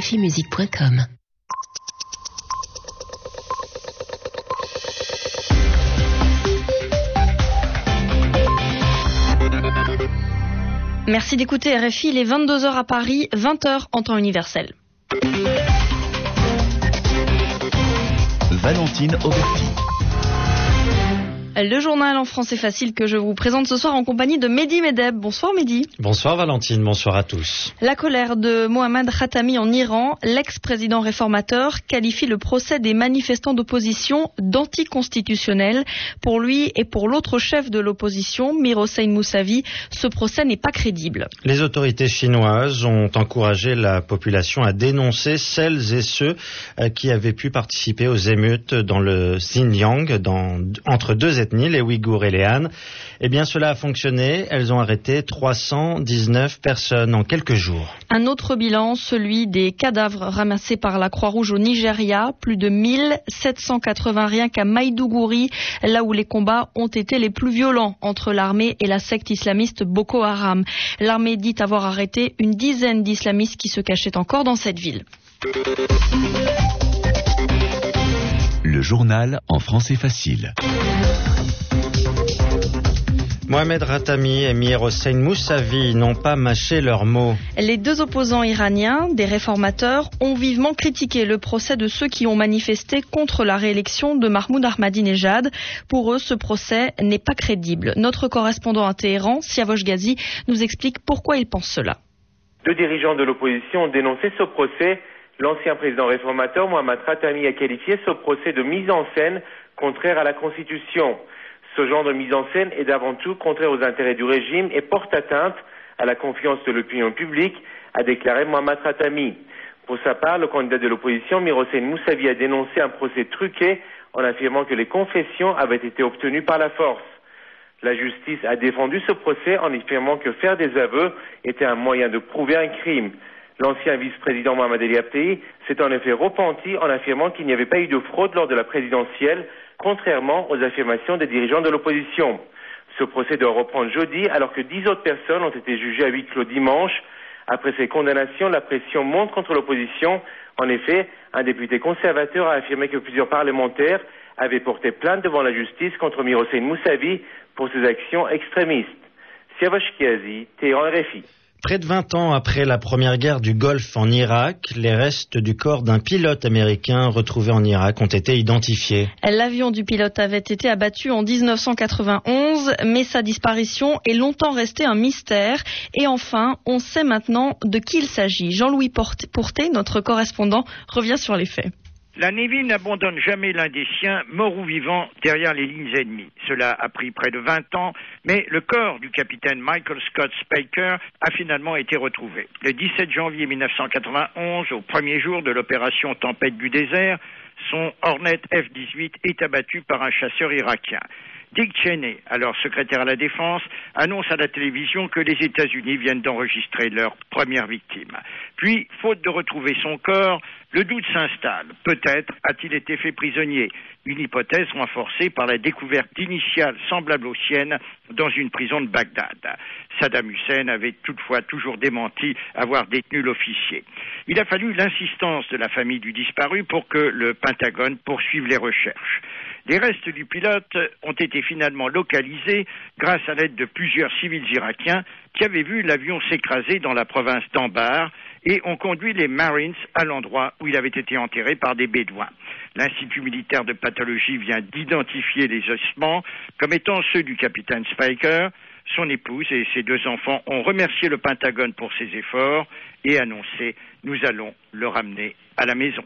rfimusique.com. Merci d'écouter RFI, il est 22h à Paris, 20h en temps universel. Valentine Auberti. Le journal en français facile que je vous présente ce soir en compagnie de Mehdi Medeb. Bonsoir Mehdi. Bonsoir Valentine, bonsoir à tous. La colère de Mohamed Khatami en Iran, l'ex-président réformateur, qualifie le procès des manifestants d'opposition d'anticonstitutionnel. Pour lui et pour l'autre chef de l'opposition, Mir Hossein Moussavi, ce procès n'est pas crédible. Les autorités chinoises ont encouragé la population à dénoncer celles et ceux euh, qui avaient pu participer aux émeutes dans le Xinjiang, dans, entre deux États les Ouïghours et les Han. Eh bien, cela a fonctionné. Elles ont arrêté 319 personnes en quelques jours. Un autre bilan, celui des cadavres ramassés par la Croix-Rouge au Nigeria. Plus de 1780 rien qu'à Maïdougouri, là où les combats ont été les plus violents entre l'armée et la secte islamiste Boko Haram. L'armée dit avoir arrêté une dizaine d'islamistes qui se cachaient encore dans cette ville. Le journal en français facile. Mohamed Ratami et Mir Hossein Moussavi n'ont pas mâché leurs mots. Les deux opposants iraniens, des réformateurs, ont vivement critiqué le procès de ceux qui ont manifesté contre la réélection de Mahmoud Ahmadinejad. Pour eux, ce procès n'est pas crédible. Notre correspondant à Téhéran, Siavosh Ghazi, nous explique pourquoi il pense cela. Deux dirigeants de l'opposition ont dénoncé ce procès. L'ancien président réformateur Mohamed Ratami a qualifié ce procès de mise en scène contraire à la Constitution. Ce genre de mise en scène est d'avant tout contraire aux intérêts du régime et porte atteinte à la confiance de l'opinion publique, a déclaré Mohamed Ratami. Pour sa part, le candidat de l'opposition, Mirosène Moussavi, a dénoncé un procès truqué en affirmant que les confessions avaient été obtenues par la force. La justice a défendu ce procès en affirmant que faire des aveux était un moyen de prouver un crime. L'ancien vice-président Mohamed El Abtei s'est en effet repenti en affirmant qu'il n'y avait pas eu de fraude lors de la présidentielle, contrairement aux affirmations des dirigeants de l'opposition. Ce procès doit reprendre jeudi alors que dix autres personnes ont été jugées à huis clos dimanche. Après ces condamnations, la pression monte contre l'opposition. En effet, un député conservateur a affirmé que plusieurs parlementaires avaient porté plainte devant la justice contre Mirosène Moussavi pour ses actions extrémistes. Siavash Kiazi, Téhéran. Près de 20 ans après la première guerre du Golfe en Irak, les restes du corps d'un pilote américain retrouvé en Irak ont été identifiés. L'avion du pilote avait été abattu en 1991, mais sa disparition est longtemps restée un mystère. Et enfin, on sait maintenant de qui il s'agit. Jean-Louis Porté, notre correspondant, revient sur les faits. La Navy n'abandonne jamais l'un des siens, mort ou vivant, derrière les lignes ennemies. Cela a pris près de 20 ans, mais le corps du capitaine Michael Scott Spiker a finalement été retrouvé. Le 17 janvier 1991, au premier jour de l'opération Tempête du désert, son Hornet F-18 est abattu par un chasseur irakien. Dick Cheney, alors secrétaire à la Défense, annonce à la télévision que les États-Unis viennent d'enregistrer leur première victime. Puis, faute de retrouver son corps, le doute s'installe. Peut-être a-t-il été fait prisonnier. Une hypothèse renforcée par la découverte d'initiales semblables aux siennes dans une prison de Bagdad. Saddam Hussein avait toutefois toujours démenti avoir détenu l'officier. Il a fallu l'insistance de la famille du disparu pour que le Pentagone poursuive les recherches. Les restes du pilote ont été finalement localisés grâce à l'aide de plusieurs civils irakiens qui avaient vu l'avion s'écraser dans la province d'Ambar et ont conduit les Marines à l'endroit où il avait été enterré par des Bédouins. L'Institut militaire de pathologie vient d'identifier les ossements comme étant ceux du capitaine Spiker. Son épouse et ses deux enfants ont remercié le Pentagone pour ses efforts et annoncé Nous allons le ramener à la maison.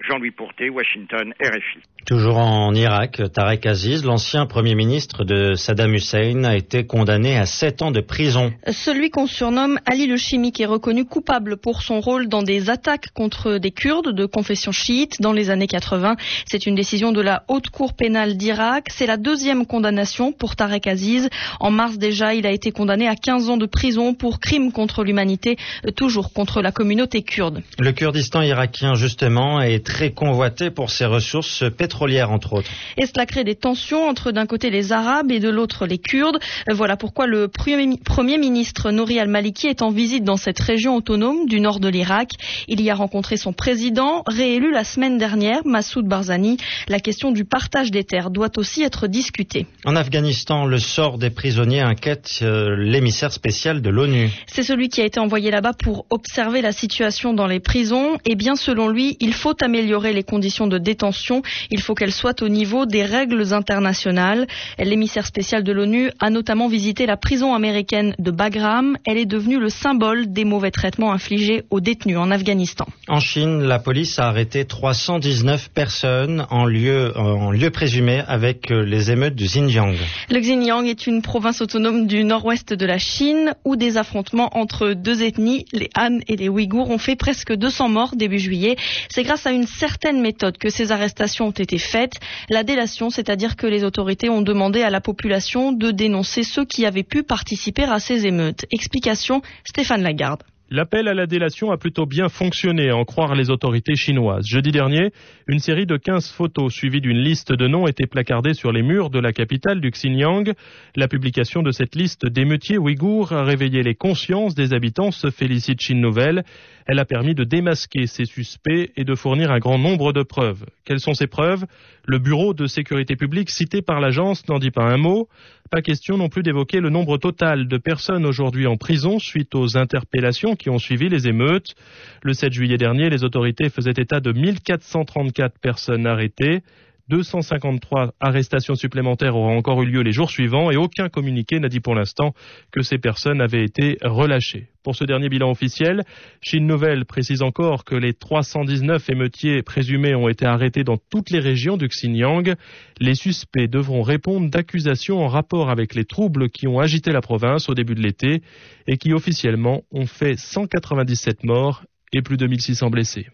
Jean-Louis Pourté, Washington, RFI. Toujours en Irak, Tarek Aziz, l'ancien Premier ministre de Saddam Hussein, a été condamné à sept ans de prison. Celui qu'on surnomme Ali le chimique est reconnu coupable pour son rôle dans des attaques contre des Kurdes de confession chiite dans les années 80. C'est une décision de la Haute Cour pénale d'Irak. C'est la deuxième condamnation pour Tarek Aziz. En mars déjà, il a été condamné à 15 ans de prison pour crimes contre l'humanité, toujours contre la communauté kurde. Le Kurdistan irakien, justement, est est très convoité pour ses ressources pétrolières, entre autres. Et cela crée des tensions entre d'un côté les Arabes et de l'autre les Kurdes. Voilà pourquoi le Premier ministre Nouri al-Maliki est en visite dans cette région autonome du nord de l'Irak. Il y a rencontré son président, réélu la semaine dernière, Massoud Barzani. La question du partage des terres doit aussi être discutée. En Afghanistan, le sort des prisonniers inquiète euh, l'émissaire spécial de l'ONU. C'est celui qui a été envoyé là-bas pour observer la situation dans les prisons. Et bien selon lui, il faut améliorer les conditions de détention. Il faut qu'elles soient au niveau des règles internationales. L'émissaire spécial de l'ONU a notamment visité la prison américaine de Bagram. Elle est devenue le symbole des mauvais traitements infligés aux détenus en Afghanistan. En Chine, la police a arrêté 319 personnes en lieu, en lieu présumé avec euh, les émeutes du Xinjiang. Le Xinjiang est une province autonome du nord-ouest de la Chine où des affrontements entre deux ethnies, les Han et les Ouïghours, ont fait presque 200 morts début juillet. C'est grâce à une certaine méthode que ces arrestations ont été faites. La délation, c'est-à-dire que les autorités ont demandé à la population de dénoncer ceux qui avaient pu participer à ces émeutes. Explication Stéphane Lagarde. L'appel à la délation a plutôt bien fonctionné, à en croire les autorités chinoises. Jeudi dernier, une série de 15 photos suivies d'une liste de noms était placardée sur les murs de la capitale du Xinjiang. La publication de cette liste d'émeutiers ouïghours a réveillé les consciences des habitants, se félicite Chine Nouvelle. Elle a permis de démasquer ces suspects et de fournir un grand nombre de preuves. Quelles sont ces preuves? Le bureau de sécurité publique cité par l'agence n'en dit pas un mot. Pas question non plus d'évoquer le nombre total de personnes aujourd'hui en prison suite aux interpellations qui ont suivi les émeutes. Le 7 juillet dernier, les autorités faisaient état de 1434 personnes arrêtées. 253 arrestations supplémentaires auront encore eu lieu les jours suivants et aucun communiqué n'a dit pour l'instant que ces personnes avaient été relâchées. Pour ce dernier bilan officiel, Chine Nouvelle précise encore que les 319 émeutiers présumés ont été arrêtés dans toutes les régions du Xinjiang. Les suspects devront répondre d'accusations en rapport avec les troubles qui ont agité la province au début de l'été et qui officiellement ont fait 197 morts et plus de 1600 blessés.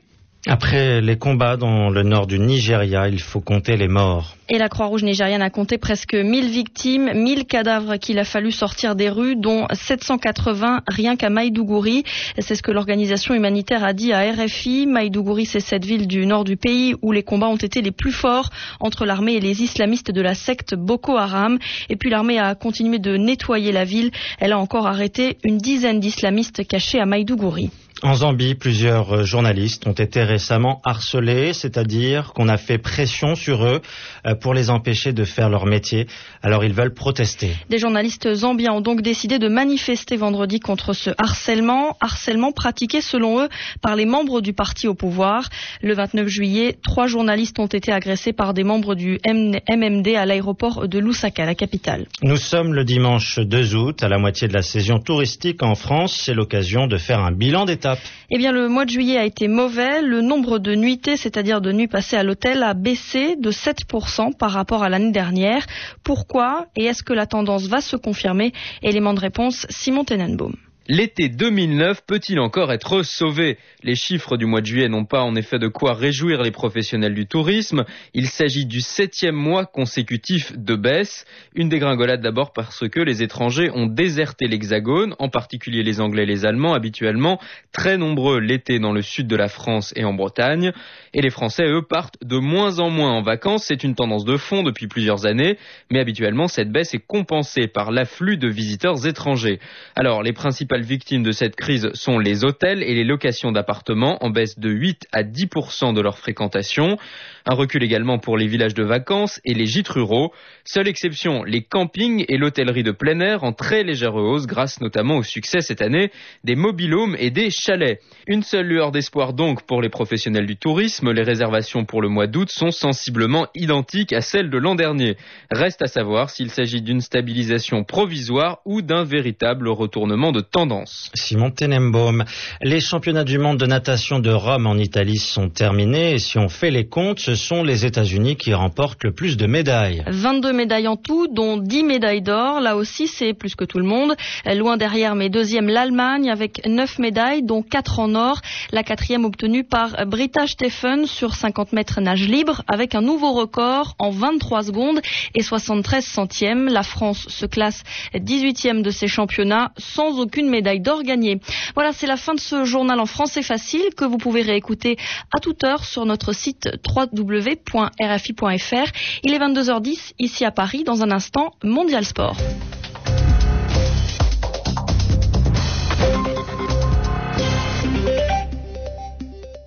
Après les combats dans le nord du Nigeria, il faut compter les morts. Et la Croix-Rouge nigériane a compté presque 1000 victimes, 1000 cadavres qu'il a fallu sortir des rues, dont 780 rien qu'à Maïdougouri. C'est ce que l'organisation humanitaire a dit à RFI. Maïdougouri, c'est cette ville du nord du pays où les combats ont été les plus forts entre l'armée et les islamistes de la secte Boko Haram. Et puis l'armée a continué de nettoyer la ville. Elle a encore arrêté une dizaine d'islamistes cachés à Maïdougouri. En Zambie, plusieurs euh, journalistes ont été récemment harcelés, c'est-à-dire qu'on a fait pression sur eux euh, pour les empêcher de faire leur métier. Alors ils veulent protester. Des journalistes zambiens ont donc décidé de manifester vendredi contre ce harcèlement, harcèlement pratiqué selon eux par les membres du parti au pouvoir. Le 29 juillet, trois journalistes ont été agressés par des membres du MMD à l'aéroport de Lusaka, la capitale. Nous sommes le dimanche 2 août, à la moitié de la saison touristique en France. C'est l'occasion de faire un bilan d'état eh bien, le mois de juillet a été mauvais. Le nombre de nuitées, c'est-à-dire de nuits passées à l'hôtel, a baissé de 7% par rapport à l'année dernière. Pourquoi Et est-ce que la tendance va se confirmer? Élément de réponse, Simon Tenenbaum. L'été 2009 peut-il encore être sauvé? Les chiffres du mois de juillet n'ont pas en effet de quoi réjouir les professionnels du tourisme. Il s'agit du septième mois consécutif de baisse. Une dégringolade d'abord parce que les étrangers ont déserté l'Hexagone, en particulier les Anglais et les Allemands, habituellement très nombreux l'été dans le sud de la France et en Bretagne. Et les Français, eux, partent de moins en moins en vacances. C'est une tendance de fond depuis plusieurs années, mais habituellement cette baisse est compensée par l'afflux de visiteurs étrangers. Alors les principales victimes de cette crise sont les hôtels et les locations d'appartements en baisse de 8 à 10% de leur fréquentation. Un recul également pour les villages de vacances et les gîtes ruraux. Seule exception, les campings et l'hôtellerie de plein air en très légère hausse grâce notamment au succès cette année des mobilhomes et des chalets. Une seule lueur d'espoir donc pour les professionnels du tourisme. Les réservations pour le mois d'août sont sensiblement identiques à celles de l'an dernier. Reste à savoir s'il s'agit d'une stabilisation provisoire ou d'un véritable retournement de tendance. Simon Tenenbaum, les championnats du monde de natation de Rome en Italie sont terminés et si on fait les comptes, ce sont les États-Unis qui remportent le plus de médailles. 22 médailles en tout, dont 10 médailles d'or. Là aussi, c'est plus que tout le monde. Loin derrière, mais deuxième, l'Allemagne avec 9 médailles, dont 4 en or. La quatrième obtenue par Britta Steffen sur 50 mètres nage libre avec un nouveau record en 23 secondes et 73 centièmes. La France se classe 18e de ces championnats sans aucune médaille d'or gagnée. Voilà, c'est la fin de ce journal en français facile que vous pouvez réécouter à toute heure sur notre site www.rfi.fr. Il est 22h10 ici à Paris. Dans un instant, Mondial Sport.